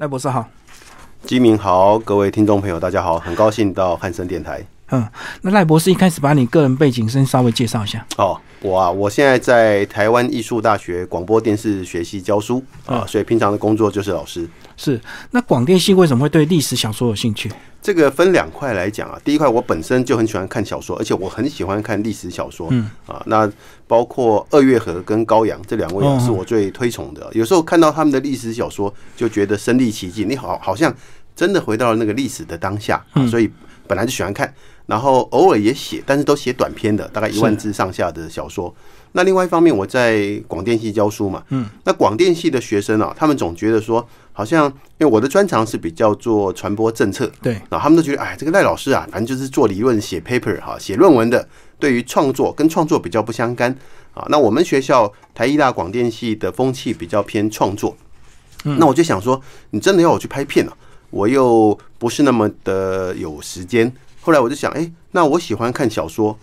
赖博士好。基民好，各位听众朋友，大家好，很高兴到汉森电台。嗯，那赖博士一开始把你个人背景先稍微介绍一下。哦，我啊，我现在在台湾艺术大学广播电视学系教书啊，所以平常的工作就是老师。是，那广电系为什么会对历史小说有兴趣？这个分两块来讲啊，第一块我本身就很喜欢看小说，而且我很喜欢看历史小说。嗯啊，那包括二月河跟高阳这两位啊，是我最推崇的。有时候看到他们的历史小说，就觉得身临其境，你好好像真的回到了那个历史的当下啊，所以本来就喜欢看。然后偶尔也写，但是都写短篇的，大概一万字上下的小说。那另外一方面，我在广电系教书嘛，嗯，那广电系的学生啊，他们总觉得说，好像因为我的专长是比较做传播政策，对，啊，他们都觉得，哎，这个赖老师啊，反正就是做理论、写 paper 哈，写论文的，对于创作跟创作比较不相干啊。那我们学校台艺大广电系的风气比较偏创作，那我就想说，你真的要我去拍片啊，我又不是那么的有时间。后来我就想，哎，那我喜欢看小说，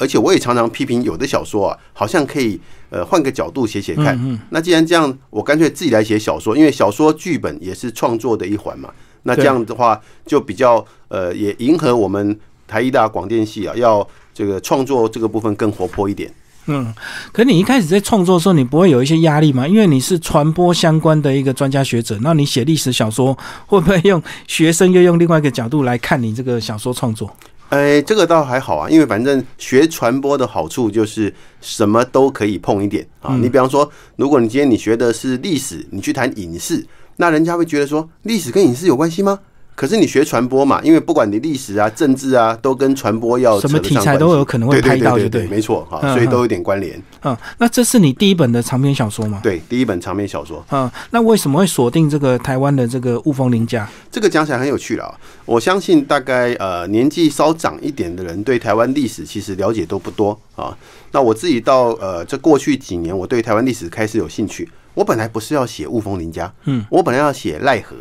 而且我也常常批评有的小说啊，好像可以呃换个角度写写看。嗯那既然这样，我干脆自己来写小说，因为小说剧本也是创作的一环嘛。那这样的话，就比较呃也迎合我们台艺大广电系啊，要这个创作这个部分更活泼一点。嗯，可你一开始在创作的时候，你不会有一些压力吗？因为你是传播相关的一个专家学者，那你写历史小说，会不会用学生又用另外一个角度来看你这个小说创作？哎，这个倒还好啊，因为反正学传播的好处就是什么都可以碰一点啊。你比方说，如果你今天你学的是历史，你去谈影视，那人家会觉得说，历史跟影视有关系吗？可是你学传播嘛，因为不管你历史啊、政治啊，都跟传播要什么题材都有可能会拍到，对对，没错哈，所以都有点关联。嗯，那这是你第一本的长篇小说吗？对，第一本长篇小说。嗯，那为什么会锁定这个台湾的这个雾峰林家？这个讲起来很有趣了。我相信大概呃年纪稍长一点的人对台湾历史其实了解都不多啊。那我自己到呃这过去几年，我对台湾历史开始有兴趣。我本来不是要写雾峰林家，嗯，我本来要写奈何。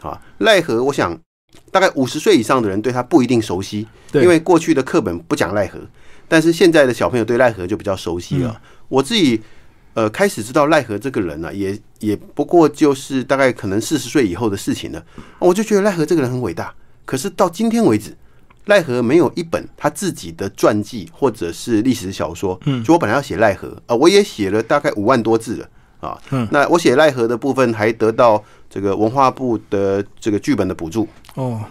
啊，奈何？我想大概五十岁以上的人对他不一定熟悉，因为过去的课本不讲奈何，但是现在的小朋友对奈何就比较熟悉了。我自己呃开始知道奈何这个人呢，也也不过就是大概可能四十岁以后的事情了。我就觉得奈何这个人很伟大，可是到今天为止，奈何没有一本他自己的传记或者是历史小说。嗯，就我本来要写奈何啊，我也写了大概五万多字了。啊，嗯，那我写奈何的部分还得到这个文化部的这个剧本的补助哦。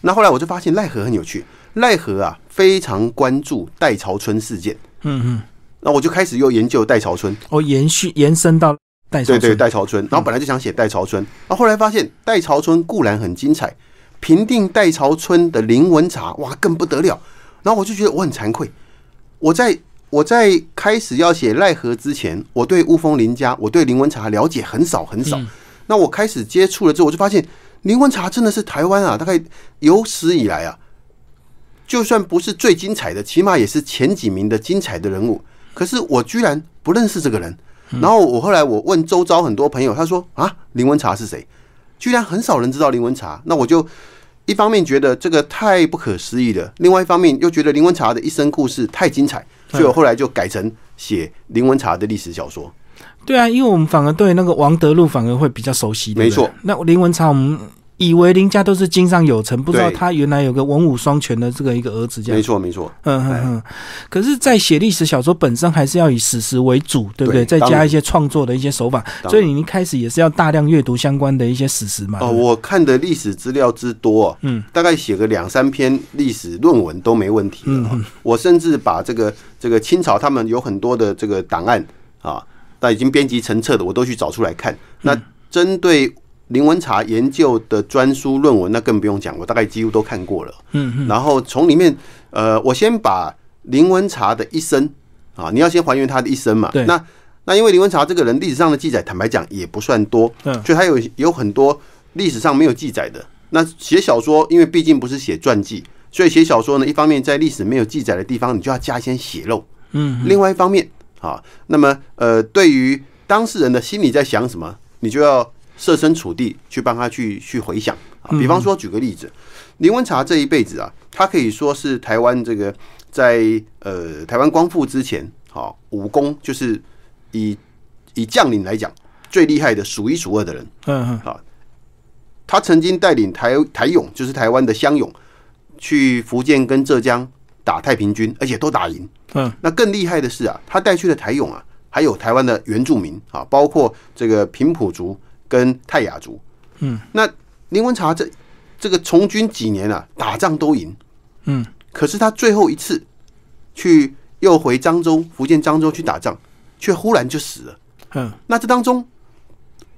那后来我就发现奈何很有趣，奈何啊非常关注戴潮春事件，嗯嗯，那我就开始又研究戴潮春，哦，延续延伸到代朝春，对对，戴潮春。然后本来就想写戴潮春，然后后来发现戴潮春固然很精彩，平定戴潮春的林文茶哇更不得了。然后我就觉得我很惭愧，我在。我在开始要写奈何之前，我对雾峰林家，我对林文茶了解很少很少。那我开始接触了之后，我就发现林文茶真的是台湾啊，大概有史以来啊，就算不是最精彩的，起码也是前几名的精彩的人物。可是我居然不认识这个人。然后我后来我问周遭很多朋友，他说啊，林文茶是谁？居然很少人知道林文茶。那我就一方面觉得这个太不可思议了，另外一方面又觉得林文茶的一生故事太精彩。所以我后来就改成写林文茶的历史小说。对啊，因为我们反而对那个王德禄反而会比较熟悉。没错，那林文茶我们。以为林家都是经商有成，不知道他原来有个文武双全的这个一个儿子，这样没错没错。嗯嗯嗯。可是，在写历史小说本身，还是要以史实为主，对不对？再加一些创作的一些手法。所以你一开始也是要大量阅读相关的一些史实嘛？哦，我看的历史资料之多，嗯，大概写个两三篇历史论文都没问题。嗯，我甚至把这个这个清朝他们有很多的这个档案啊，那已经编辑成册的，我都去找出来看。那针对。林文茶研究的专书论文，那更不用讲，我大概几乎都看过了。嗯嗯。然后从里面，呃，我先把林文茶的一生啊，你要先还原他的一生嘛。对。那那因为林文茶这个人历史上的记载，坦白讲也不算多，嗯，所以他有有很多历史上没有记载的。那写小说，因为毕竟不是写传记，所以写小说呢，一方面在历史没有记载的地方，你就要加一些血肉。嗯。另外一方面啊，那么呃，对于当事人的心里在想什么，你就要。设身处地去帮他去去回想啊，比方说举个例子，林文茶这一辈子啊，他可以说是台湾这个在呃台湾光复之前，好武功就是以以将领来讲最厉害的数一数二的人。嗯嗯，好，他曾经带领台台勇，就是台湾的乡勇，去福建跟浙江打太平军，而且都打赢。嗯，那更厉害的是啊，他带去的台勇啊，还有台湾的原住民啊，包括这个平埔族跟泰雅族。嗯，那林文茶这这个从军几年啊，打仗都赢。嗯，可是他最后一次去又回漳州，福建漳州去打仗，却忽然就死了。嗯，那这当中，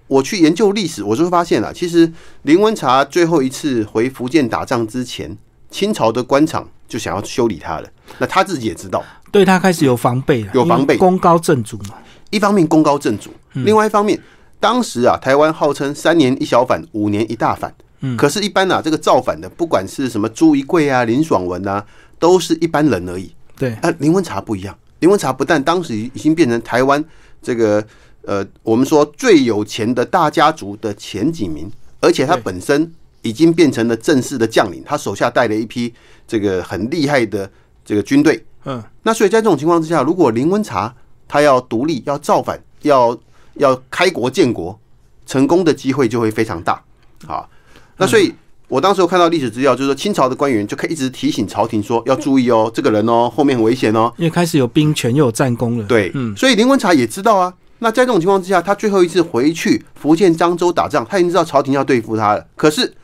我去研究历史，我就会发现啊，其实林文茶最后一次回福建打仗之前，清朝的官场就想要修理他了。那他自己也知道，对他开始有防备了，有防备功高震主嘛。一方面功高震主，另外一方面，当时啊，台湾号称三年一小反，五年一大反。嗯可是，一般啊，这个造反的，不管是什么朱一贵啊、林爽文啊，都是一般人而已。对，啊，林文茶不一样，林文茶不但当时已经变成台湾这个呃，我们说最有钱的大家族的前几名，而且他本身已经变成了正式的将领，他手下带了一批这个很厉害的这个军队。嗯，那所以在这种情况之下，如果林文茶他要独立、要造反、要要开国建国，成功的机会就会非常大好。那所以，我当时有看到历史资料，就是说清朝的官员就可以一直提醒朝廷说要注意哦，这个人哦后面很危险哦。因为开始有兵权又有战功了。对，嗯，所以林文茶也知道啊。那在这种情况之下，他最后一次回去福建漳州打仗，他已经知道朝廷要对付他了。可是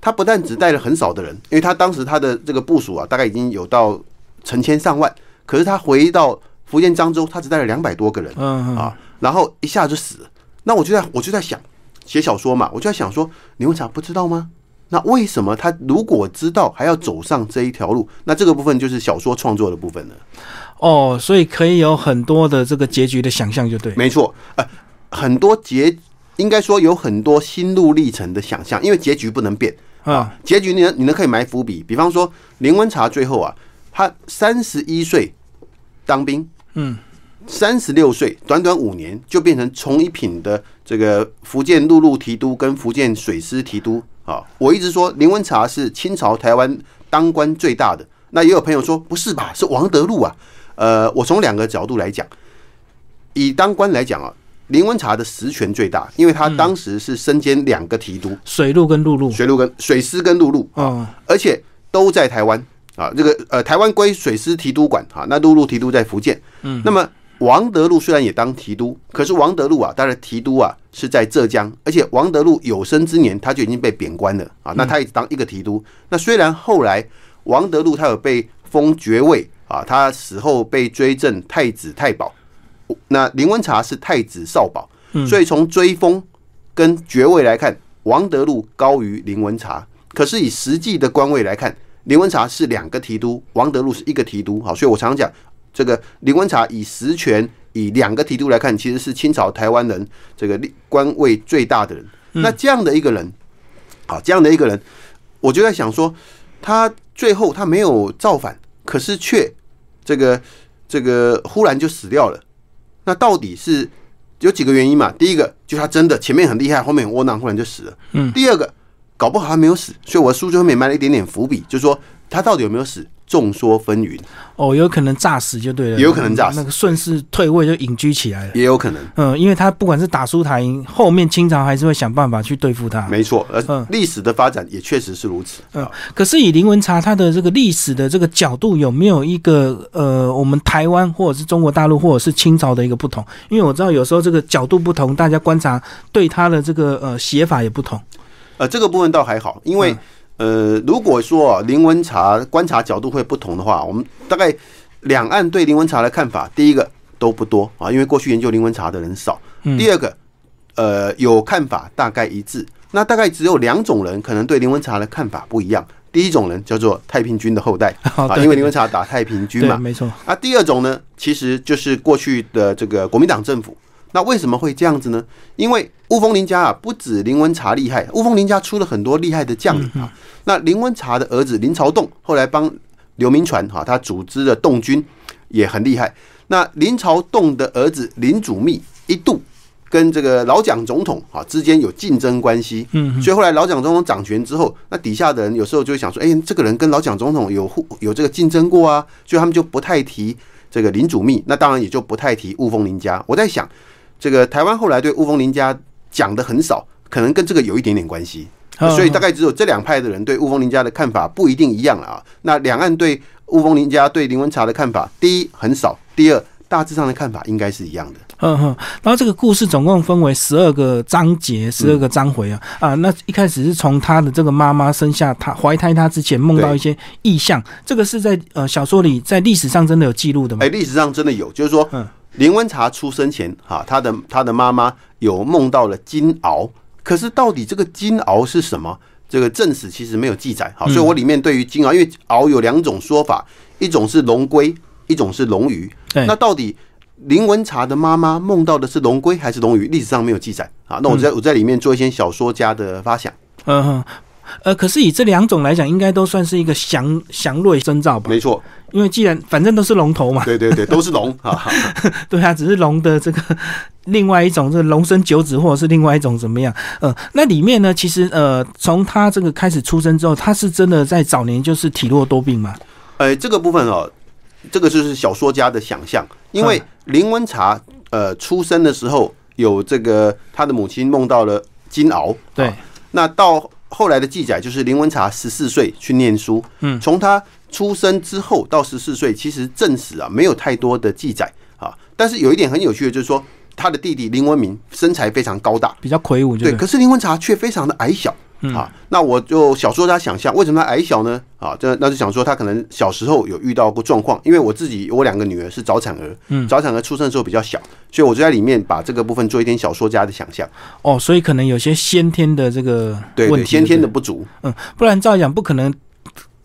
他不但只带了很少的人，因为他当时他的这个部署啊，大概已经有到成千上万。可是他回到福建漳州，他只带了两百多个人啊，然后一下就死了。那我就在我就在想，写小说嘛，我就在想说，林文茶不知道吗？那为什么他如果知道还要走上这一条路？那这个部分就是小说创作的部分了。哦，所以可以有很多的这个结局的想象，就对。没错，呃，很多结应该说有很多心路历程的想象，因为结局不能变啊，结局你呢，你呢可以埋伏笔，比方说林文茶最后啊，他三十一岁当兵，嗯，三十六岁，短短五年就变成从一品的这个福建陆路提督跟福建水师提督啊。我一直说林文茶是清朝台湾当官最大的，那也有朋友说不是吧，是王德禄啊。呃，我从两个角度来讲，以当官来讲啊，林文茶的实权最大，因为他当时是身兼两个提督，水路跟陆路。水路跟水师跟陆路，啊，而且都在台湾啊。这个呃，台湾归水师提督管啊，那陆路提督在福建。嗯，那么王德禄虽然也当提督，可是王德禄啊，他的提督啊是在浙江，而且王德禄有生之年他就已经被贬官了啊。那他也只当一个提督。那虽然后来王德禄他有被封爵位啊，他死后被追赠太子太保。那林文茶是太子少保，所以从追封跟爵位来看，王德禄高于林文茶。可是以实际的官位来看，林文茶是两个提督，王德禄是一个提督。好，所以我常常讲，这个林文茶以实权以两个提督来看，其实是清朝台湾人这个官位最大的人。那这样的一个人，好，这样的一个人，我就在想说，他最后他没有造反，可是却这个这个忽然就死掉了。那到底是有几个原因嘛？第一个就是他真的前面很厉害，后面很窝囊，忽然就死了。嗯。第二个，搞不好他没有死，所以我的书最后面埋了一点点伏笔，就是说他到底有没有死，众说纷纭，哦，有可能诈死就对了，也有可能诈死那个顺势退位就隐居起来了。也有可能。嗯，因为他不管是打输台赢，后面清朝还是会想办法去对付他。没错，而嗯历史的发展也确实是如此。嗯，可是以林文茶他的这个历史的这个角度，有没有一个呃，我们台湾或者是中国大陆或者是清朝的一个不同？因为我知道有时候这个角度不同，大家观察对他的这个呃写法也不同。呃，这个部分倒还好，因为、呃，如果说啊林文茶观察角度会不同的话，我们大概两岸对林文茶的看法，第一个都不多啊，因为过去研究林文茶的人少。嗯第二个，呃，有看法大概一致，那大概只有两种人可能对林文茶的看法不一样。第一种人叫做太平军的后代 啊，因为林文茶打太平军，嘛。没错。啊，第二种呢，其实就是过去的这个国民党政府。那为什么会这样子呢？因为雾峰林家啊，不止林文茶厉害，雾峰林家出了很多厉害的将领啊。那林文茶的儿子林朝栋后来帮刘铭传哈，他组织的洞军也很厉害。那林朝栋的儿子林祖密一度跟这个老蒋总统啊之间有竞争关系，嗯，所以后来老蒋总统掌权之后，那底下的人有时候就会想说，哎、这个人跟老蒋总统有互有这个竞争过啊，所以他们就不太提这个林祖密，那当然也就不太提雾峰林家。我在想，这个台湾后来对雾峰林家讲的很少，可能跟这个有一点点关系。嗯所以大概只有这两派的人对雾峰林家的看法不一定一样了啊。那两岸对雾峰林家对林文茶的看法，第一很少，第二大致上的看法应该是一样的。嗯哼，然后这个故事总共分为十二个章节，十二个章回啊、啊，那一开始是从他的这个妈妈生下他怀胎他之前梦到一些意象，这个是在呃小说里在历史上真的有记录的吗？哎，历史上真的有，就是说嗯，林文茶出生前，哈，他的他的妈妈有梦到了金鳌，可是到底这个金鳌是什么？这个正史其实没有记载，好，所以我里面对于金鳌，因为鳌有两种说法，一种是龙龟，一种是龙鱼。对那到底林文茶的妈妈梦到的是龙龟还是龙鱼？历史上没有记载啊。那我在我在里面做一些小说家的发想，嗯哼。呃，可是以这两种来讲，应该都算是一个祥祥瑞征兆吧？没错，因为既然反正都是龙头嘛，对对对，都是龙。啊。对啊，只是龙的这个另外一种，这个龙生九子，或者是另外一种怎么样？呃，那里面呢，其实呃，从他这个开始出生之后，他是真的在早年就是体弱多病嘛？呃，这个部分哦，这个就是小说家的想象，因为林文茶呃出生的时候有这个他的母亲梦到了金鳌，对。啊那到后来的记载就是林文茶十四岁去念书，嗯。从他出生之后到十四岁，其实正史啊没有太多的记载啊，但是有一点很有趣的就是说。他的弟弟林文明身材非常高大，比较魁梧，对，可是林文茶却非常的矮小。嗯啊，那我就小说家想象，为什么他矮小呢？啊，这那就想说他可能小时候有遇到过状况，因为我自己我两个女儿是早产儿，嗯早产儿出生的时候比较小，所以我就在里面把这个部分做一点小说家的想象，哦，所以可能有些先天的这个对对，问题，先天的不足，嗯，不然照讲不可能。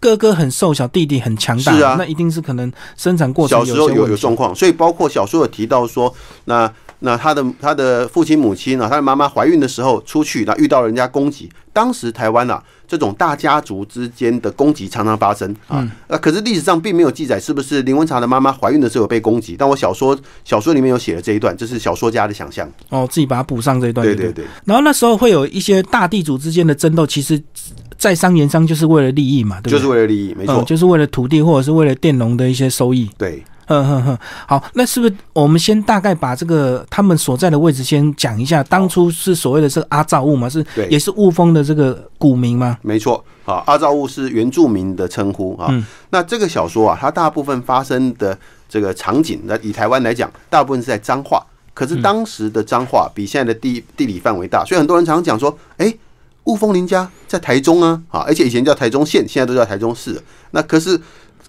哥哥很瘦小，弟弟很强大，是啊那一定是可能生产过程小时候有有状况，所以包括小说有提到说，那那他的他的父亲母亲啊，他的妈妈怀孕的时候出去，那遇到人家攻击。当时台湾啊，这种大家族之间的攻击常常发生啊。那、可是历史上并没有记载是不是林文茶的妈妈怀孕的时候有被攻击，但我小说小说里面有写了这一段，这是小说家的想象。哦，自己把它补上这一段，对对对，然后那时候会有一些大地主之间的争斗，其实在商言商就是为了利益嘛，对不对？就是为了利益，没错，嗯，就是为了土地或者是为了佃农的一些收益。对。哼哼哼，好，那是不是我们先大概把这个他们所在的位置先讲一下？当初是所谓的这个阿造物嘛，是对也是雾峰的这个古名吗？没错，啊，阿造物是原住民的称呼啊。嗯那这个小说啊，它大部分发生的这个场景，那以台湾来讲，大部分是在彰化。可是当时的彰化比现在的地地理范围大，所以很多人常常讲说，哎、雾峰林家在台中啊，啊，而且以前叫台中县，现在都叫台中市。那可是，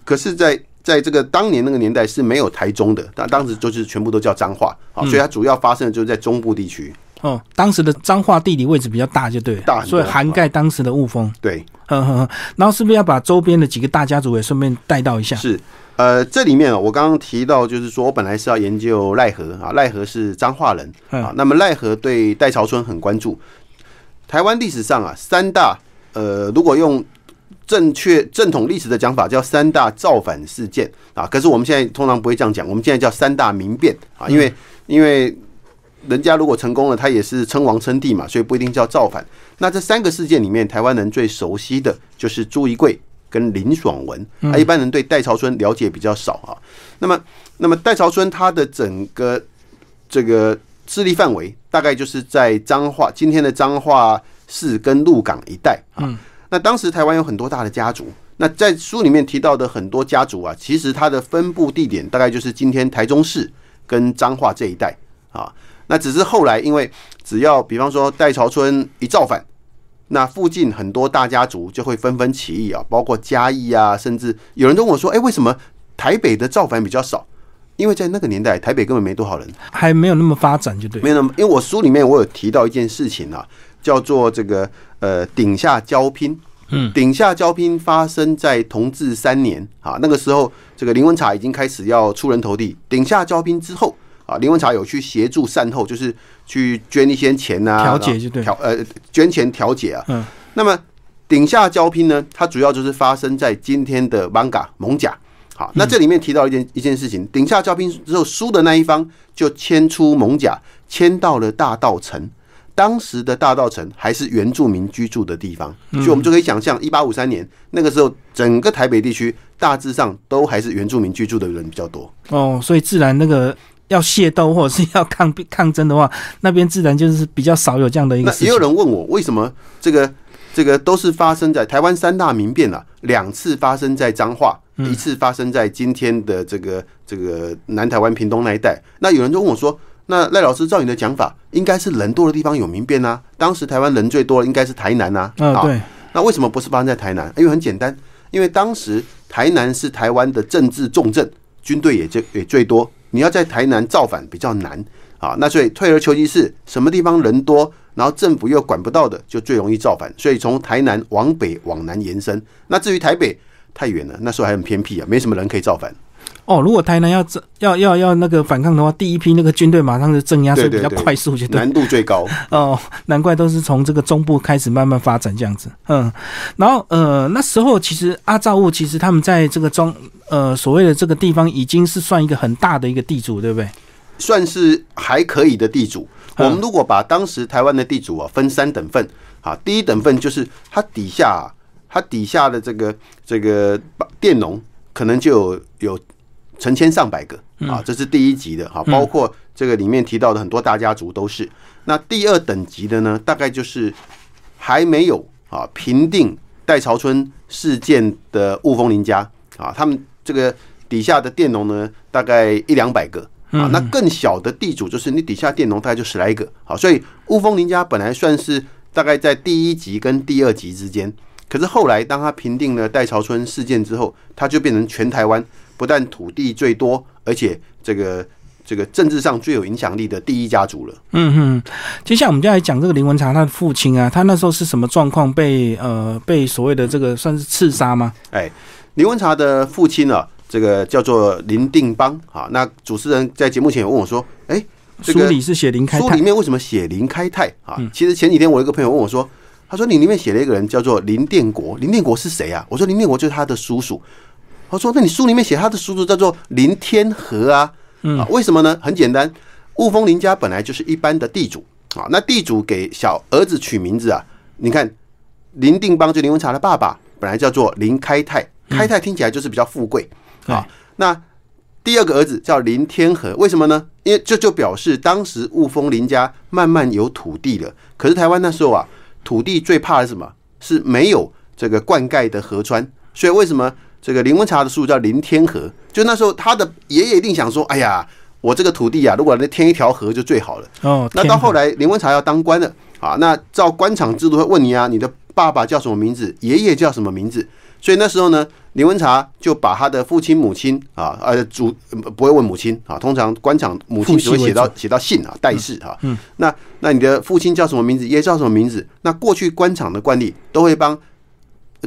可是在在这个当年那个年代是没有台中的，但当时就是全部都叫彰化啊，所以它主要发生的就是在中部地区。哦，当时的彰化地理位置比较大，就对了，大所以涵盖当时的雾峰。对，然后是不是要把周边的几个大家族也顺便带到一下？是，呃，这里面啊，我刚刚提到，就是说我本来是要研究赖和啊，赖和是彰化人啊，那么赖和对戴潮春很关注。台湾历史上啊，三大呃，如果用正确正统历史的讲法，叫三大造反事件。啊，可是我们现在通常不会这样讲，我们现在叫三大民变啊，因为因为人家如果成功了，他也是称王称帝嘛，所以不一定叫造反。那这三个事件里面，台湾人最熟悉的就是朱一贵跟林爽文，啊，一般人对戴潮春了解比较少啊。那么，那么戴潮春他的整个这个势力范围，大概就是在彰化今天的彰化市跟鹿港一带啊。那当时台湾有很多大的家族，那在书里面提到的很多家族啊，其实它的分布地点大概就是今天台中市跟彰化这一带啊。那只是后来，因为只要比方说戴潮春一造反，那附近很多大家族就会纷纷起义啊，包括嘉义啊，甚至有人跟我说：“哎、为什么台北的造反比较少？”因为在那个年代，台北根本没多少人，还没有那么发展，就对。没有那么。因为我书里面我有提到一件事情啊，叫做这个呃顶下交拼。嗯，顶下交拼发生在同治三年啊，那个时候这个林文茶已经开始要出人头地。顶下交拼之后啊，林文茶有去协助善后，就是去捐一些钱啊，调解就对调呃捐钱调解啊。嗯，那么顶下交拼呢，它主要就是发生在今天的芒嘎蒙甲。好，那这里面提到一件一件事情，顶下交兵之后，输的那一方就迁出蒙甲，迁到了大道城。当时的大道城还是原住民居住的地方，所以我们就可以想象，一八五三年那个时候，整个台北地区大致上都还是原住民居住的人比较多。哦，所以自然那个要械斗或者是要抗抗争的话，那边自然就是比较少有这样的一个那事情。也有人问我，为什么这个这个都是发生在台湾三大民变啊，两次发生在彰化，一次发生在今天的这个这个南台湾屏东那一带。那有人就问我说：“那赖老师，照你的讲法，应该是人多的地方有民变啊？当时台湾人最多的应该是台南啊？啊，对。那为什么不是发生在台南？因为很简单，因为当时台南是台湾的政治重镇，军队也最也最多，你要在台南造反比较难啊。那所以退而求其次，什么地方人多？”然后政府又管不到的，就最容易造反，所以从台南往北往南延伸。那至于台北太远了，那时候还很偏僻啊，没什么人可以造反。哦，如果台南要要要要那个反抗的话，第一批那个军队马上就镇压，所以比较快速，就难度最高。哦，难怪都是从这个中部开始慢慢发展这样子。嗯，然后呃那时候其实阿造物其实他们在这个中呃所谓的这个地方已经是算一个很大的一个地主，对不对？算是还可以的地主。我们如果把当时台湾的地主啊分三等份啊，第一等份就是它底下，它底下的这个这个佃农可能就有有成千上百个啊，这是第一级的哈，包括这个里面提到的很多大家族都是。那第二等级的呢，大概就是还没有啊平定戴潮春事件的雾峰林家啊，他们这个底下的佃农呢，大概一两百个。啊，那更小的地主就是你底下佃农大概就十来个，好，所以雾峰林家本来算是大概在第一级跟第二级之间，可是后来当他平定了戴潮春事件之后，他就变成全台湾不但土地最多，而且这个这个政治上最有影响力的第一家族了。嗯哼，接下来我们就来讲这个林文茶他的父亲啊，他那时候是什么状况被呃被所谓的这个算是刺杀吗？哎，林文茶的父亲呢？这个叫做林定邦啊，那主持人在节目前有问我说：“哎，书里是写林开泰，书里面为什么写林开泰啊？”其实前几天我一个朋友问我说：“他说你里面写了一个人叫做林定国，林定国是谁啊？”我说：“林定国就是他的叔叔。”他说：“那你书里面写他的叔叔叫做林天和啊？啊，为什么呢？很简单，雾峰林家本来就是一般的地主啊，那地主给小儿子取名字啊，你看林定邦就林文茶的爸爸本来叫做林开泰，开泰听起来就是比较富贵。”啊，那第二个儿子叫林天和，为什么呢？因为这就表示当时雾峰林家慢慢有土地了。可是台湾那时候啊，土地最怕的是什么？是没有这个灌溉的河川。所以为什么这个林文茶的叔叔叫林天和？就那时候他的爷爷一定想说：“哎呀，我这个土地啊，如果能添一条河就最好了。”哦，那到后来林文茶要当官了啊，那照官场制度会问你啊，你的爸爸叫什么名字？爷爷叫什么名字？所以那时候呢，林文茶就把他的父亲、母亲啊，呃，主不会问母亲啊，通常官场母亲只会写到写到姓啊，代氏啊。嗯。那那你的父亲叫什么名字？爷爷叫什么名字？那过去官场的惯例都会帮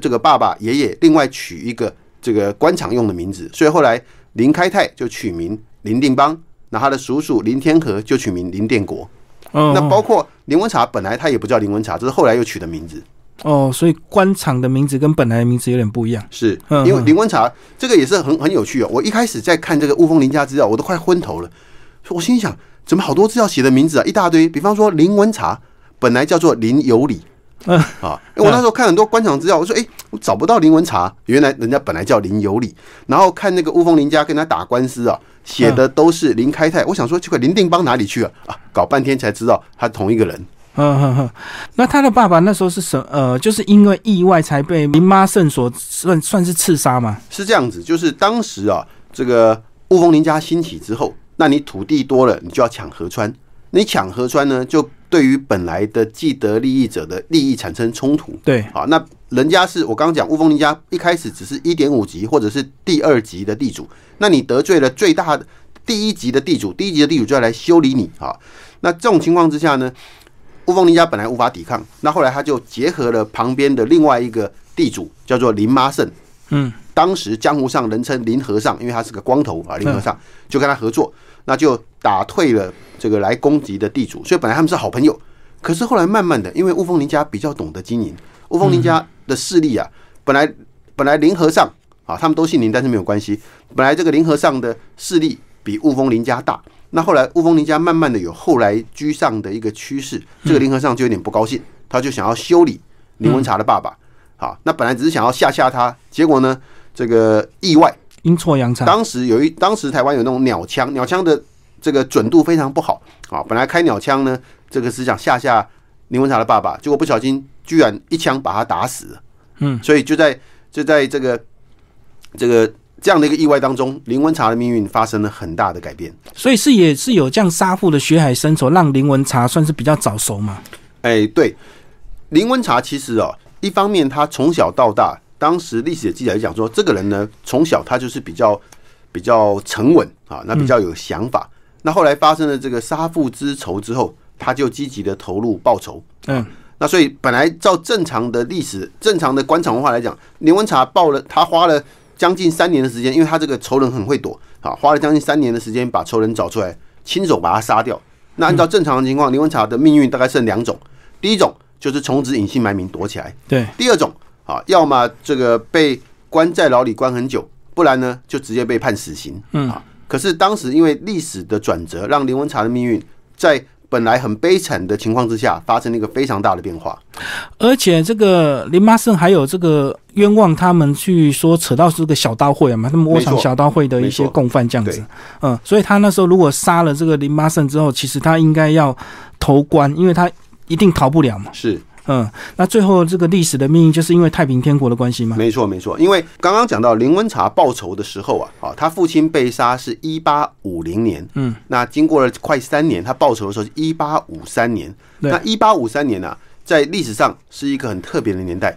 这个爸爸、爷爷另外取一个这个官场用的名字，所以后来林开泰就取名林定邦，那他的叔叔林天和就取名林殿国。那包括林文茶本来他也不叫林文茶，这是后来又取的名字。哦，所以官场的名字跟本来的名字有点不一样，是因为林文茶这个也是很很有趣哦。我一开始在看这个雾峰林家资料，我都快昏头了。我心想，怎么好多资料写的名字啊，一大堆。比方说林文茶本来叫做林有礼，嗯啊，我那时候看很多官场资料，我说哎，我找不到林文茶，原来人家本来叫林有礼。然后看那个雾峰林家跟他打官司啊，写的都是林开泰。我想说，这个林定邦哪里去了啊？搞半天才知道他同一个人。嗯哼哼，那他的爸爸那时候是什呃，就是因为意外才被林妈圣所算算是刺杀嘛？是这样子，就是当时啊，这个雾峰林家兴起之后，那你土地多了，你就要抢河川，你抢河川呢，就对于本来的既得利益者的利益产生冲突。对，好，那人家是我刚刚讲雾峰林家一开始只是一点五级或者是第二级的地主，那你得罪了最大的第一级的地主，第一级的地主就要来修理你啊。那这种情况之下呢？雾峰林家本来无法抵抗，那后来他就结合了旁边的另外一个地主，叫做林妈胜。嗯，当时江湖上人称林和尚，因为他是个光头啊。林和尚就跟他合作，那就打退了这个来攻击的地主。所以本来他们是好朋友，可是后来慢慢的，因为雾峰林家比较懂得经营，雾峰林家的势力啊，本来本来林和尚啊，他们都姓林，但是没有关系。本来这个林和尚的势力比雾峰林家大。那后来，雾峰林家慢慢的有后来居上的一个趋势，这个林和尚就有点不高兴，他就想要修理林文茶的爸爸。好，那本来只是想要吓吓他，结果呢，这个意外阴错阳差。当时有一，当时台湾有那种鸟枪，鸟枪的这个准度非常不好啊。本来开鸟枪呢，这个是想吓吓林文茶的爸爸，结果不小心居然一枪把他打死了。嗯，所以就在就在这个这个这样的一个意外当中，林文茶的命运发生了很大的改变。所以是也是有这样杀父的血海深仇，让林文茶算是比较早熟嘛。哎，对，林文茶其实哦，一方面他从小到大，当时历史的记载讲说，这个人呢，从小他就是比较比较沉稳啊，那比较有想法。那后来发生了这个杀父之仇之后，他就积极的投入报仇。嗯，那所以本来照正常的历史、正常的官场文化来讲，林文茶报了，他花了将近三年的时间，因为他这个仇人很会躲啊，花了将近三年的时间把仇人找出来，亲手把他杀掉。那按照正常的情况，林文茶的命运大概剩两种，第一种就是从此隐姓埋名躲起来，对，第二种啊，要么这个被关在牢里关很久，不然呢就直接被判死刑。嗯啊，可是当时因为历史的转折，让林文茶的命运在本来很悲惨的情况之下，发生了一个非常大的变化。而且这个林妈胜还有这个冤枉他们去说扯到这个小刀会啊嘛，他们窝藏小刀会的一些共犯这样子，嗯，所以他那时候如果杀了这个林妈胜之后，其实他应该要投官，因为他一定逃不了嘛，是，嗯，那最后这个历史的命运就是因为太平天国的关系吗，没错，没错。因为刚刚讲到林文茶报仇的时候啊，啊，他父亲被杀是一八五零年，嗯，那经过了快三年，他报仇的时候是一八五三年。对那一八五三年呢、在历史上是一个很特别的年代。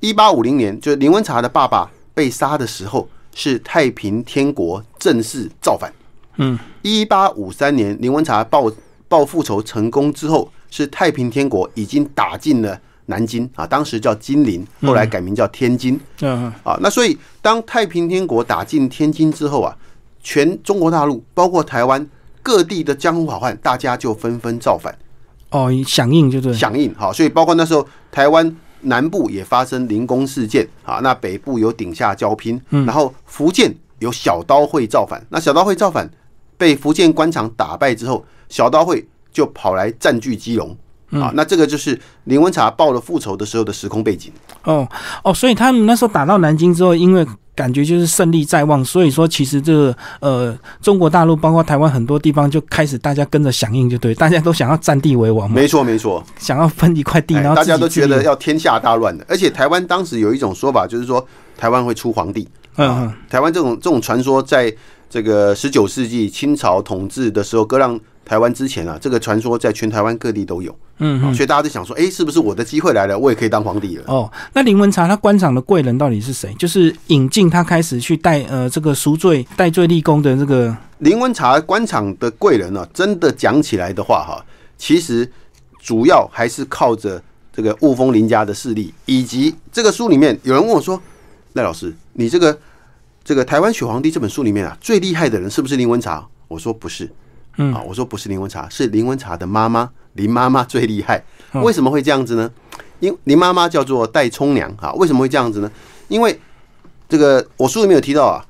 一八五零年，就是林文茶的爸爸被杀的时候，是太平天国正式造反。嗯，一八五三年，林文茶报报复仇成功之后，是太平天国已经打进了南京啊，当时叫金陵，后来改名叫天津。嗯，啊，那所以当太平天国打进天津之后啊，全中国大陆包括台湾各地的江湖好汉，大家就纷纷造反。哦，响应就对，响应。好，所以包括那时候台湾南部也发生零工事件啊，那北部有顶下交拼，然后福建有小刀会造反，那小刀会造反被福建官场打败之后，小刀会就跑来占据基隆。啊，那这个就是林文茶报了复仇的时候的时空背景。哦哦，所以他们那时候打到南京之后，因为感觉就是胜利在望，所以说其实这个呃中国大陆包括台湾很多地方就开始大家跟着响应，就对，大家都想要占地为王嘛，没错，没错。想要分一块地，然后哎大家都觉得要天下大乱的，而且台湾当时有一种说法，就是说台湾会出皇帝。嗯啊，台湾这种这种传说，在这个十九世纪清朝统治的时候，割让台湾之前啊，这个传说在全台湾各地都有。嗯啊，所以大家就想说，哎、是不是我的机会来了，我也可以当皇帝了？哦，那林文茶他官场的贵人到底是谁？就是引进他开始去代呃这个赎罪戴罪立功的这个林文茶官场的贵人呢、真的讲起来的话哈，其实主要还是靠着这个雾峰林家的势力，以及这个书里面有人问我说，赖老师，你这个这个《台湾血皇帝》这本书里面啊，最厉害的人是不是林文茶？我说不是，嗯啊，我说不是林文茶，是林文茶的妈妈林妈妈最厉害。嗯为什么会这样子呢？因林妈妈叫做戴冲娘啊，为什么会这样子呢？因为这个我书里面有提到啊，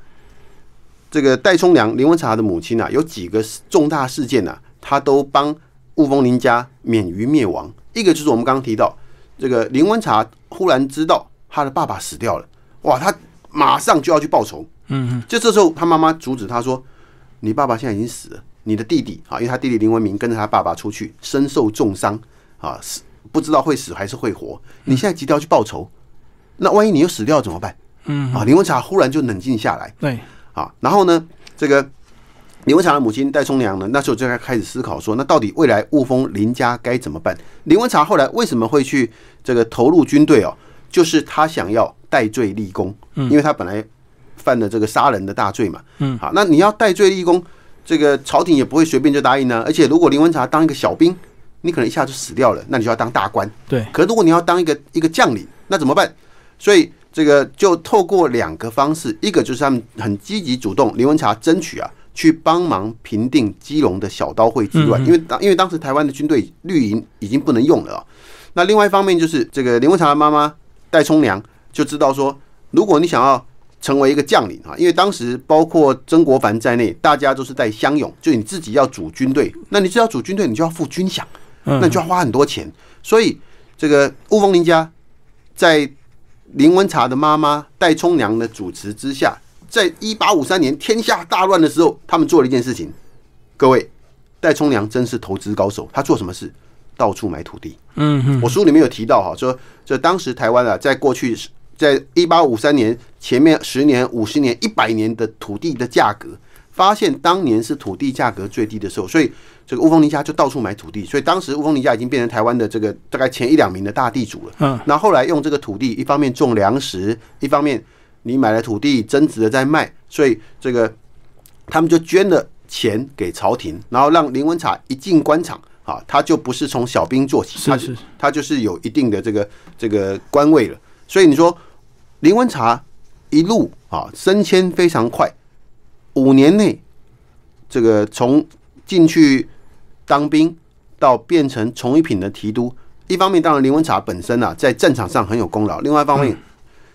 这个戴冲娘林文茶的母亲啊，有几个重大事件啊，她都帮雾峰林家免于灭亡。一个就是我们刚刚提到，这个林文茶忽然知道他的爸爸死掉了，哇，他马上就要去报仇。嗯就这时候，他妈妈阻止他说：“你爸爸现在已经死了，你的弟弟啊，因为他弟弟林文明跟着他爸爸出去，身受重伤啊，死不知道会死还是会活。你现在急着要去报仇，那万一你又死掉怎么办？”嗯啊，林文茶忽然就冷静下来。对啊，然后呢，这个林文茶的母亲戴冲娘呢，那时候就在开始思考说，那到底未来雾峰林家该怎么办？林文茶后来为什么会去这个投入军队哦？就是他想要戴罪立功，因为他本来犯了这个杀人的大罪嘛。嗯，好，那你要戴罪立功，这个朝廷也不会随便就答应呢、而且如果林文茶当一个小兵，你可能一下就死掉了，那你就要当大官。对可如果你要当一个一个将领，那怎么办？所以这个就透过两个方式，一个就是他们很积极主动，林文茶争取啊，去帮忙平定基隆的小刀会之乱，因为当因为当时台湾的军队绿营已经不能用了啊。那另外一方面就是这个林文茶的妈妈戴冲良就知道说，如果你想要成为一个将领啊，因为当时包括曾国藩在内，大家都是在乡勇，就你自己要组军队，那你只要组军队，你就要付军饷。那你就要花很多钱。所以这个雾峰林家在林文茶的妈妈戴冲娘的主持之下，在一八五三年天下大乱的时候，他们做了一件事情。各位，戴冲娘真是投资高手。他做什么事？到处买土地。嗯嗯，我书里面有提到哈，说这当时台湾啊，在过去在一八五三年前面十年、五十年、一百年的土地的价格，发现当年是土地价格最低的时候，所以这个乌峰林家就到处买土地，所以当时乌峰林家已经变成台湾的这个大概前一两名的大地主了。嗯，那后来用这个土地，一方面种粮食，一方面你买了土地增值的在卖，所以这个他们就捐了钱给朝廷，然后让林文茶一进官场啊，他就不是从小兵做起，他是是，他就是有一定的这个这个官位了。所以你说林文茶一路啊升迁非常快，五年内这个从进去当兵到变成从一品的提督，一方面当然林文茶本身啊在战场上很有功劳，另外一方面。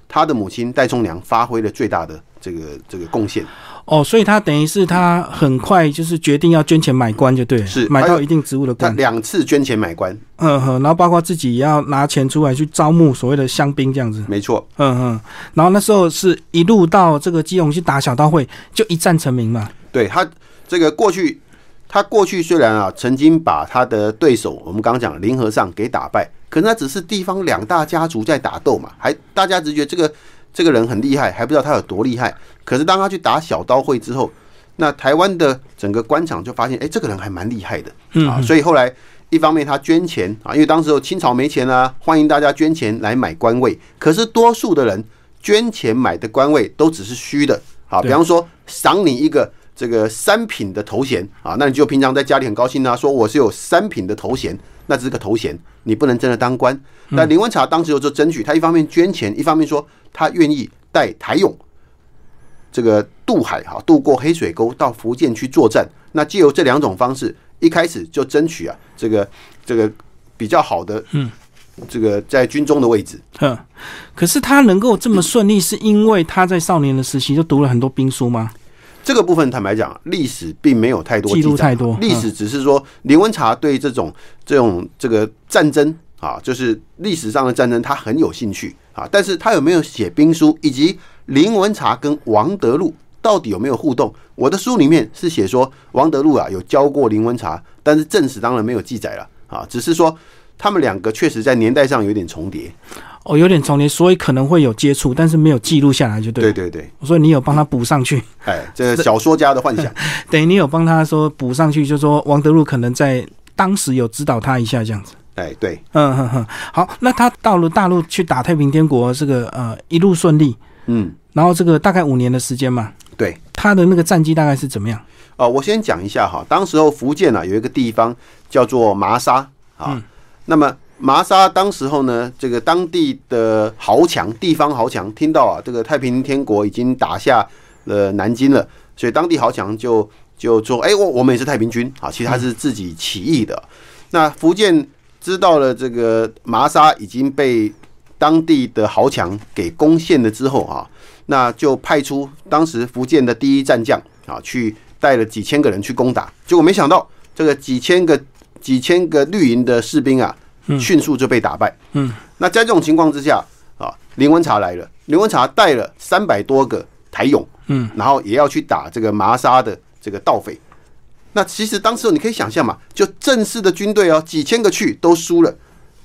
他的母亲戴忠娘发挥了最大的这个这个贡献，哦，所以他等于是他很快就是决定要捐钱买官，就对了，是买到一定职务的他官，两次捐钱买官，嗯哼，然后包括自己也要拿钱出来去招募所谓的乡兵这样子，没错，嗯哼，然后那时候是一路到这个基隆去打小刀会，就一战成名嘛，对他这个过去，他过去虽然啊曾经把他的对手，我们刚刚讲林和尚给打败，可是他只是地方两大家族在打斗嘛，还大家只觉得这个这个人很厉害，还不知道他有多厉害。可是当他去打小刀会之后，那台湾的整个官场就发现，哎、这个人还蛮厉害的啊，嗯，所以后来。一方面他捐钱啊，因为当时候清朝没钱啊，欢迎大家捐钱来买官位。可是多数的人捐钱买的官位都只是虚的啊，比方说赏你一个这个三品的头衔啊，那你就平常在家里很高兴啊，说我是有三品的头衔，那只是个头衔，你不能真的当官。但林文茶当时有做争取，他一方面捐钱，一方面说他愿意带台勇这个渡海哈，渡过黑水沟到福建去作战。那借由这两种方式，一开始就争取啊这个这个比较好的嗯这个在军中的位置。哼，可是他能够这么顺利，是因为他在少年的时期就读了很多兵书吗？这个部分坦白讲，历史并没有太多记录太多历史只是说林文茶对这种这种这个战争啊，就是历史上的战争，他很有兴趣啊。但是他有没有写兵书，以及林文茶跟王德禄到底有没有互动？我的书里面是写说王德禄啊有教过林文茶，但是正史当然没有记载了啊，只是说他们两个确实在年代上有点重叠。哦，有点重叠，所以可能会有接触，但是没有记录下来，就对。对对对，所以你有帮他补上去，哎，这小说家的幻想。等于你有帮他说补上去，就说王德禄可能在当时有指导他一下这样子。哎，对，嗯哼哼，好，那他到了大陆去打太平天国，这个呃一路顺利，嗯，然后这个大概五年的时间嘛，对。他的那个战绩大概是怎么样？哦，我先讲一下哈，当时候福建啊有一个地方叫做麻沙啊，嗯。那么麻沙当时候呢，这个当地的豪强，地方豪强听到啊，这个太平天国已经打下了南京了，所以当地豪强就就说，哎、我我们也是太平军啊，其实他是自己起义的。那福建知道了这个麻沙已经被当地的豪强给攻陷了之后啊，那就派出当时福建的第一战将啊，去带了几千个人去攻打，结果没想到这个几千个几千个绿营的士兵啊，迅速就被打败。嗯，那在这种情况之下啊，林文茶来了，林文茶带了三百多个台勇，嗯，然后也要去打这个麻沙的这个盗匪。那其实当时你可以想象嘛，就正式的军队哦，几千个去都输了。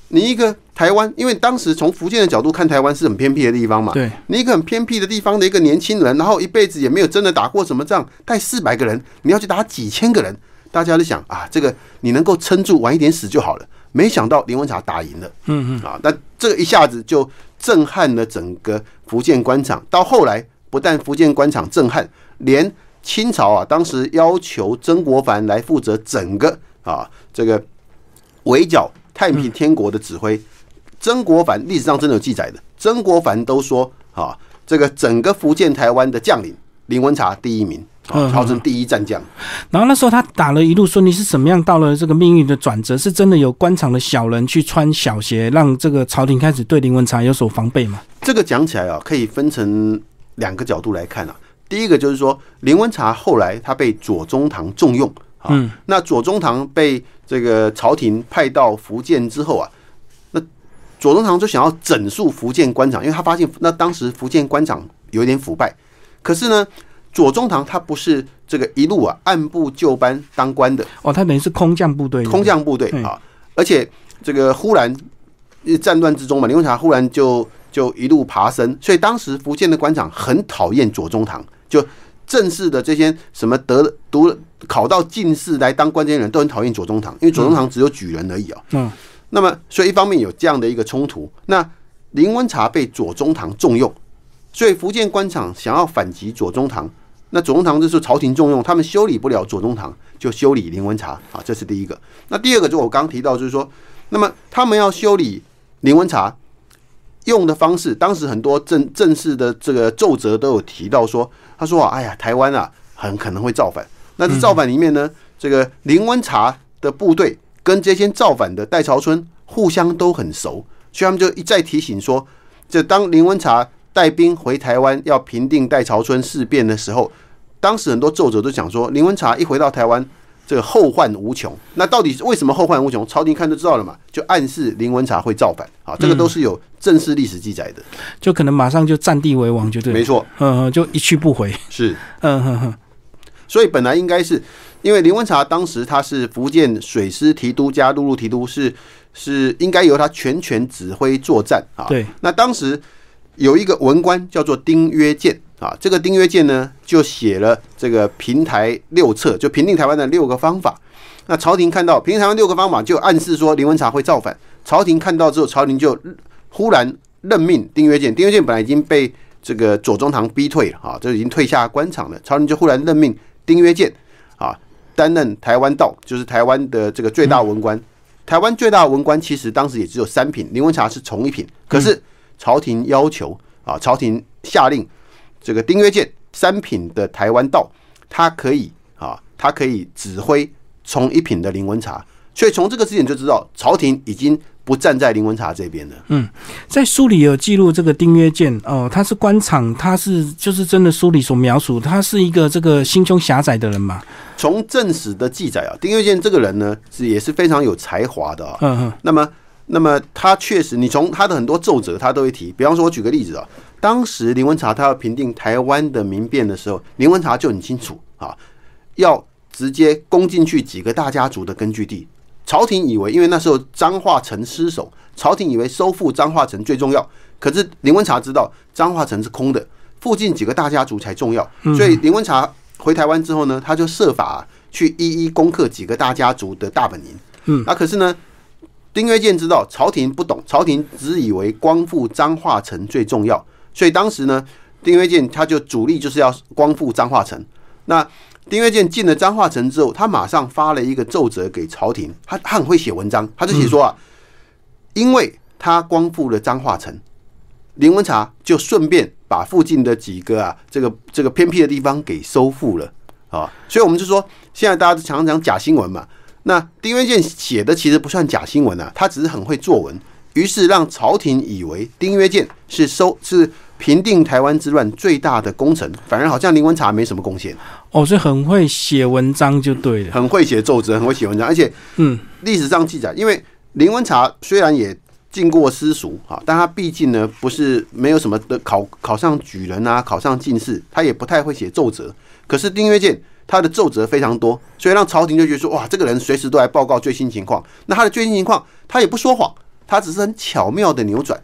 你一个台湾，因为当时从福建的角度看，台湾是很偏僻的地方嘛。对，你一个很偏僻的地方的一个年轻人，然后一辈子也没有真的打过什么仗，带四百个人，你要去打几千个人，大家就想啊，这个你能够撑住，晚一点死就好了。没想到林文茶打赢了，嗯嗯，啊，那这个一下子就震撼了整个福建官场。到后来，不但福建官场震撼，连清朝啊，当时要求曾国藩来负责整个啊这个围剿太平天国的指挥。曾国藩历史上真的有记载的，曾国藩都说啊，这个整个福建台湾的将领，林文茶第一名，啊，号称第一战将。然后那时候他打了一路顺利，是怎么样到了这个命运的转折？是真的有官场的小人去穿小鞋，让这个朝廷开始对林文茶有所防备吗？这个讲起来啊，可以分成两个角度来看啊。第一个就是说，林文茶后来他被左宗棠重用啊，嗯。那左宗棠被这个朝廷派到福建之后啊，那左宗棠就想要整肃福建官场，因为他发现那当时福建官场有一点腐败，可是呢，左宗棠他不是这个一路啊按部就班当官的，哦，他等于是空降部队，空降部队嗯。啊。而且这个忽然呃战乱之中嘛，林文茶忽然就就一路爬升，所以当时福建的官场很讨厌左宗棠，就正式的这些什么得读考到进士来当官监人都很讨厌左宗棠，因为左宗棠只有举人而已啊、嗯。那么，所以一方面有这样的一个冲突，那林文茶被左宗棠重用，所以福建官场想要反击左宗棠，那左宗棠这是朝廷重用，他们修理不了左宗棠，就修理林文茶啊，这是第一个。那第二个就我刚提到，就是说，那么他们要修理林文茶用的方式，当时很多正正式的这个奏折都有提到说，他说啊，哎呀，台湾啊很可能会造反。那这造反里面呢，这个林文茶的部队跟这些造反的戴朝春互相都很熟，所以他们就一再提醒说，这当林文茶带兵回台湾要平定戴朝春事变的时候，当时很多奏折都讲说，林文茶一回到台湾，这个后患无穷。那到底是为什么后患无穷？朝廷看就知道了嘛，就暗示林文茶会造反啊，这个都是有正式历史记载的。就可能马上就占地为王，就对了。没错，嗯，嗯就一去不回。是。嗯哼哼，所以本来应该是因为林文茶当时他是福建水师提督加陆路提督，是是应该由他全权指挥作战啊。对，那当时有一个文官叫做丁曰健啊，这个丁曰健呢就写了这个平台六策，就平定台湾的六个方法。那朝廷看到平定台湾六个方法，就暗示说林文茶会造反。朝廷看到之后，朝廷就忽然任命丁曰健。丁曰健本来已经被这个左宗棠逼退了啊，就已经退下官场了。朝廷就忽然任命丁曰健啊担任台湾道，就是台湾的这个最大文官。台湾最大文官其实当时也只有三品，林文茶是从一品，可是朝廷要求啊，朝廷下令这个丁曰健三品的台湾道，他可以啊，他可以指挥从一品的林文茶，所以从这个事情就知道朝廷已经不站在林文茶这边了。在书里有记录这个丁曰健哦，他是官场，他是就是真的书里所描述，他是一个这个心胸狭窄的人嘛。从正史的记载啊，丁曰健这个人呢是也是非常有才华的啊。嗯哼，那么，那么他确实，你从他的很多奏折，他都会提。比方说，我举个例子啊，当时林文茶他要平定台湾的民变的时候，林文茶就很清楚啊，要直接攻进去几个大家族的根据地。朝廷以为，因为那时候彰化城失守，朝廷以为收复彰化城最重要。可是林文茶知道彰化城是空的，附近几个大家族才重要。所以林文茶回台湾之后呢，他就设法去一一攻克几个大家族的大本营。嗯，那可是呢，丁曰健知道朝廷不懂，朝廷只以为光复彰化城最重要，所以当时呢，丁曰健他就主力就是要光复彰化城。那丁曰健进了彰化城之后，他马上发了一个奏折给朝廷，他他很会写文章，他就写说啊，因为他光复了彰化城，林文茶就顺便把附近的几个啊这个这个偏僻的地方给收复了啊，所以我们就说现在大家都常常讲假新闻嘛，那丁曰健写的其实不算假新闻啊，他只是很会作文，于是让朝廷以为丁曰健是收是平定台湾之乱最大的功臣，反而好像林文茶没什么贡献，哦，所以很会写文章就对了。很会写奏折，很会写文章，而且嗯，历史上记载，因为林文茶虽然也进过私塾啊，但他毕竟呢不是没有什么的考考上举人啊，考上进士，他也不太会写奏折。可是丁曰健他的奏折非常多，所以让朝廷就觉得说，哇，这个人随时都来报告最新情况。那他的最新情况，他也不说谎，他只是很巧妙的扭转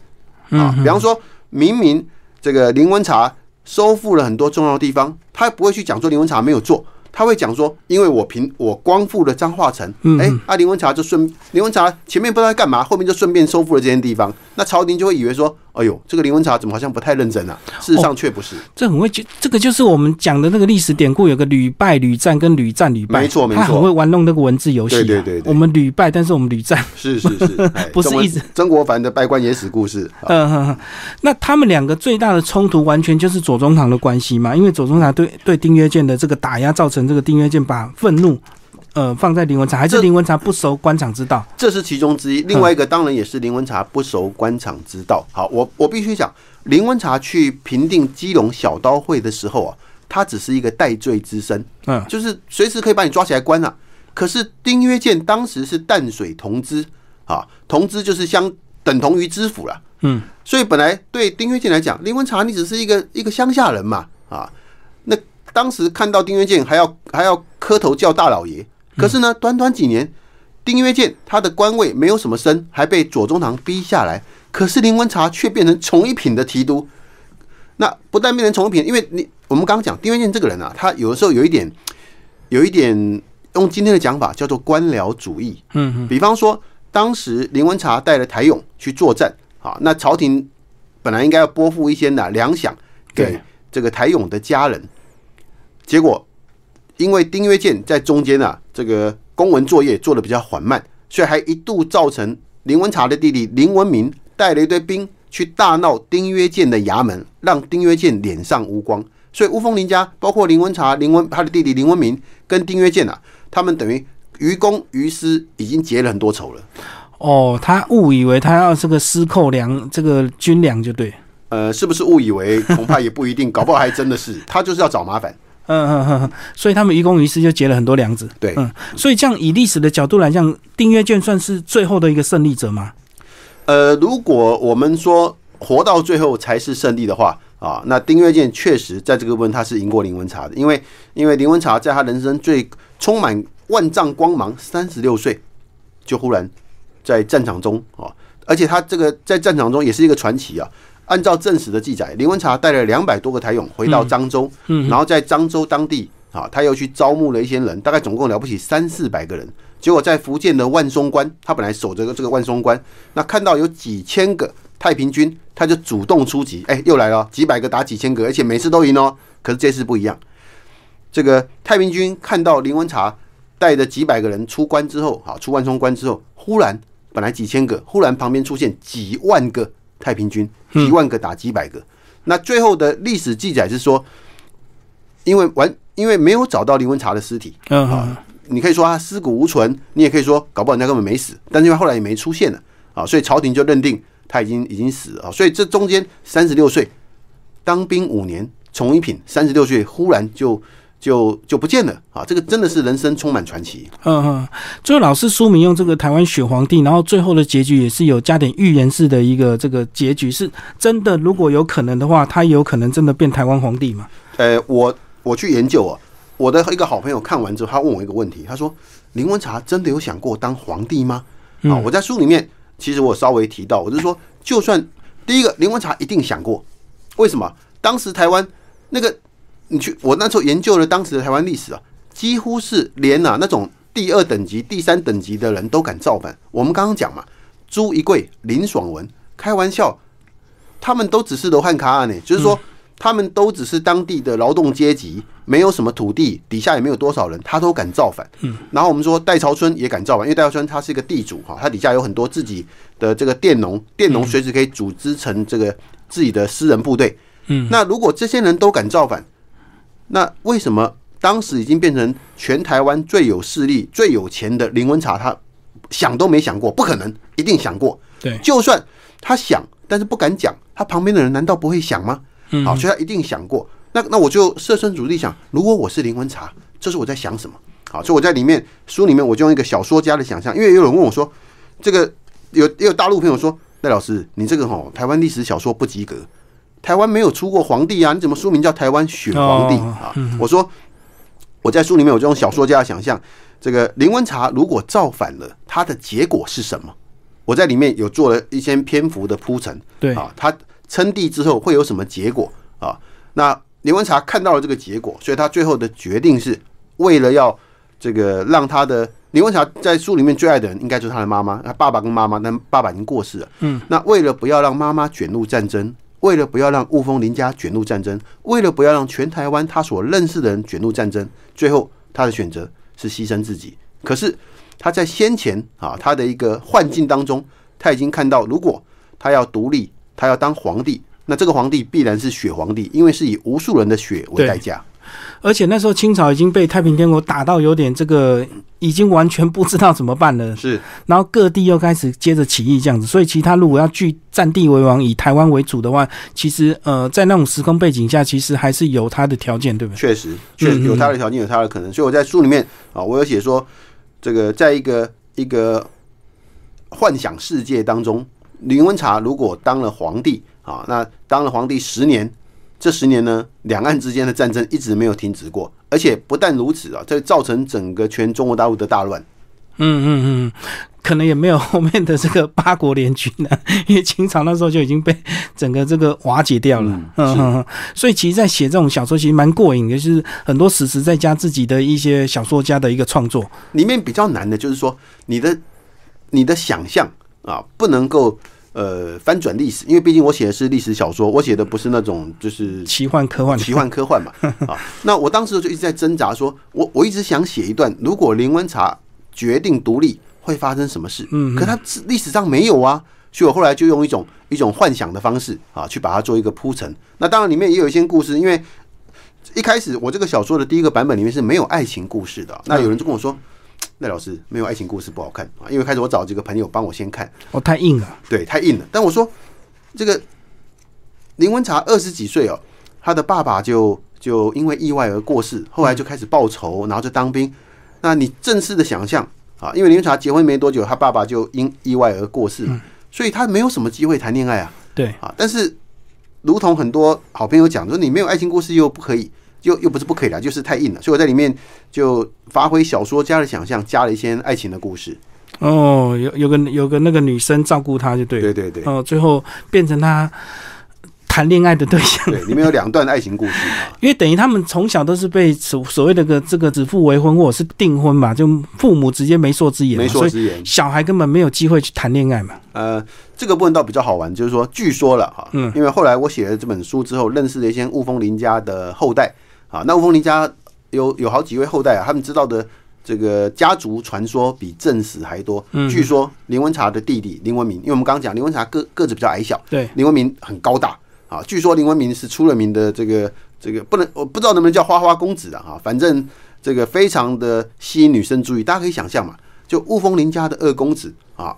啊。比方说，明明这个林文茶收复了很多重要的地方，他不会去讲说林文茶没有做，他会讲说，因为我平我光复了彰化城，哎、啊林文茶就顺林文茶前面不知道在干嘛，后面就顺便收复了这些地方，那朝廷就会以为说，哎呦，这个林文茶怎么好像不太认真啊？事实上却不是，这很会就这个就是我们讲的那个历史典故，有个屡败屡战跟屡战屡败，没错没错。他很会玩弄那个文字游戏、啊。对对对对。我们屡败，但是我们屡战。是是是，哎不是一直。曾国藩的拜官野史故事，啊。嗯那他们两个最大的冲突完全就是左宗棠的关系嘛，因为左宗棠对对丁曰健的这个打压，造成这个丁曰健把愤怒呃放在林文茶，还是这林文茶不熟官场之道？这是其中之一。另外一个当然也是林文茶不熟官场之道。好，我我必须讲，林文茶去平定基隆小刀会的时候啊，他只是一个戴罪之身，嗯，就是随时可以把你抓起来关啊。可是丁曰健当时是淡水同知啊，同知就是相等同于知府了，嗯，所以本来对丁曰健来讲，林文茶你只是一个一个乡下人嘛，啊，那当时看到丁曰健还要还要磕头叫大老爷，可是呢，短短几年，丁曰健他的官位没有什么升，还被左宗棠逼下来，可是林文茶却变成从一品的提督。那不但变成从一品，因为你我们刚刚讲丁曰健这个人啊，他有的时候有一点，有一点用今天的讲法叫做官僚主义。嗯嗯，比方说，当时林文茶带了台勇去作战，啊，那朝廷本来应该要拨付一些的粮饷给这个台勇的家人，结果因为丁曰健在中间啊，这个公文作业做的比较缓慢，所以还一度造成林文茶的弟弟林文明带了一堆兵去大闹丁约健的衙门，让丁约健脸上无光。所以乌峰林家，包括林文茶、林文他的弟弟林文明跟丁约健啊，他们等于于公于私已经结了很多仇了。哦，他误以为他要这个私扣粮，这个军粮就对。呃，是不是误以为？恐怕也不一定，搞不好还真的是他就是要找麻烦。嗯嗯嗯，嗯所以他们愚公于私就结了很多梁子。对，嗯，所以这样以历史的角度来讲，丁曰健算是最后的一个胜利者吗？呃，如果我们说活到最后才是胜利的话啊，那丁月健确实在这个部分他是赢过林文茶的，因为因为林文茶在他人生最充满万丈光芒，三十六岁就忽然在战场中啊，而且他这个在战场中也是一个传奇啊。按照正史的记载，林文茶带了两百多个台勇回到漳州，嗯然后在漳州当地啊，他又去招募了一些人，大概总共了不起三四百个人。结果在福建的万松关，他本来守着这个万松关，那看到有几千个太平军，他就主动出击，哎，又来了，几百个打几千个，而且每次都赢哦。可是这次不一样，这个太平军看到林文茶带着几百个人出关之后，好出万松关之后，忽然本来几千个，忽然旁边出现几万个太平军，一万个打几百个。那最后的历史记载是说，因为完，因为没有找到林文茶的尸体，嗯啊，你可以说他尸骨无存，你也可以说搞不好人家根本没死，但是因为后来也没出现了啊，所以朝廷就认定他已经已经死了啊，所以这中间三十六岁当兵五年，从一品三十六岁忽然就就就不见了啊，这个真的是人生充满传奇。嗯嗯，最后老师书名用这个台湾血皇帝，然后最后的结局也是有加点预言式的一个这个结局，是真的。如果有可能的话，他有可能真的变台湾皇帝吗？呃，我我去研究啊，我的一个好朋友看完之后，他问我一个问题，他说林文茶真的有想过当皇帝吗？啊，我在书里面其实我稍微提到，我就说，就算第一个林文茶一定想过，为什么？当时台湾那个你去，我那时候研究了当时的台湾历史啊，几乎是连啊那种第二等级、第三等级的人都敢造反。我们刚刚讲嘛，朱一贵、林爽文，开玩笑，他们都只是罗汉卡案呢，就是说。他们都只是当地的劳动阶级，没有什么土地，底下也没有多少人，他都敢造反。嗯，然后我们说戴朝春也敢造反，因为戴朝春他是一个地主哈，他底下有很多自己的这个佃农，佃农随时可以组织成这个自己的私人部队。嗯，那如果这些人都敢造反，那为什么当时已经变成全台湾最有势力、最有钱的林文茶，他想都没想过，不可能，一定想过。对，就算他想，但是不敢讲，他旁边的人难道不会想吗？嗯好，所以他一定想过。那那我就设身处地想，如果我是林文茶，这是我在想什么？好，所以我在里面书里面我就用一个小说家的想象，因为也有人问我说，这个有也有大陆朋友说，赖老师，你这个吼台湾历史小说不及格，台湾没有出过皇帝啊，你怎么书名叫台湾选皇帝哦啊？我说我在书里面有这种小说家的想象，这个林文茶如果造反了，他的结果是什么？我在里面有做了一些篇幅的铺陈，对啊，他称帝之后会有什么结果啊？那林文茶看到了这个结果，所以他最后的决定是为了要这个让他的林文茶在书里面最爱的人应该就是他的妈妈，他爸爸跟妈妈，但爸爸已经过世了。嗯，那为了不要让妈妈卷入战争，为了不要让雾峰林家卷入战争，为了不要让全台湾他所认识的人卷入战争，最后他的选择是牺牲自己。可是他在先前啊，他的一个幻境当中，他已经看到，如果他要独立，他要当皇帝，那这个皇帝必然是血皇帝，因为是以无数人的血为代价。而且那时候清朝已经被太平天国打到有点这个，已经完全不知道怎么办了。是然后各地又开始接着起义这样子，所以其他如果要据占地为王，以台湾为主的话，其实呃，在那种时空背景下，其实还是有它的条件，对不对？确实，确实有他的条件，有他的可能。所以我在书里面啊，我有写说，这个在一个一个幻想世界当中，林文茶如果当了皇帝啊，那当了皇帝十年，这十年呢，两岸之间的战争一直没有停止过，而且不但如此啊，这造成整个全中国大陆的大乱嗯嗯嗯，可能也没有后面的这个八国联军呢，因为清朝那时候就已经被整个这个瓦解掉了。嗯嗯嗯，嗯所以其实，在写这种小说，其实蛮过瘾的，就是很多史实在加自己的一些小说家的一个创作。里面比较难的就是说，你的你的想象啊，不能够呃翻转历史，因为毕竟我写的是历史小说，我写的不是那种就是奇幻科幻，奇幻科幻嘛啊。那我当时就一直在挣扎说，我我一直想写一段，如果林文茶决定独立会发生什么事？嗯，可他历史上没有啊，所以我后来就用一种一种幻想的方式啊，去把它做一个铺陈。那当然里面也有一些故事，因为一开始我这个小说的第一个版本里面是没有爱情故事的。那有人就跟我说，赖老师没有爱情故事不好看啊，因为开始我找几个朋友帮我先看，哦，太硬了。对，太硬了。但我说这个林文茶二十几岁哦，他的爸爸就就因为意外而过世，后来就开始报仇，然后就当兵。那你正式的想象啊，因为林文茶结婚没多久，他爸爸就因意外而过世嘛，所以他没有什么机会谈恋爱啊。对，啊，但是如同很多好朋友讲说，你没有爱情故事又不可以，又又不是不可以啦，就是太硬了。所以我在里面就发挥小说家的想象，加了一些爱情的故事。哦，有有个有个那个女生照顾他就对了。对对对哦，最后变成他谈恋爱的对象。对，里面有两段爱情故事啊。因为等于他们从小都是被所所谓的个这个指腹为婚或者是订婚嘛，就父母直接媒妁之言，媒妁之言。小孩根本没有机会去谈恋爱嘛。呃，这个部分倒比较好玩，就是说，据说了哈，嗯因为后来我写了这本书之后，认识了一些雾峰林家的后代啊。那吴凤林家有有好几位后代啊，他们知道的这个家族传说比正史还多。嗯据说林文茶的弟弟林文明，因为我们刚刚讲林文茶个个子比较矮小，对，林文明很高大啊。据说林文明是出了名的这个这个不能我不知道能不能叫花花公子啊哈，反正这个非常的吸引女生注意。大家可以想象嘛，就雾峰林家的二公子啊，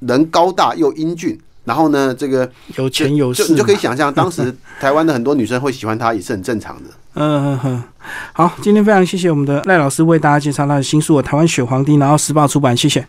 人高大又英俊，然后呢，这个有钱有势，就你就可以想象，当时 台湾的很多女生会喜欢他，也是很正常的。嗯嗯嗯，好，今天非常谢谢我们的赖老师为大家介绍他的新书《台湾血皇帝》，然后时报出版，谢谢。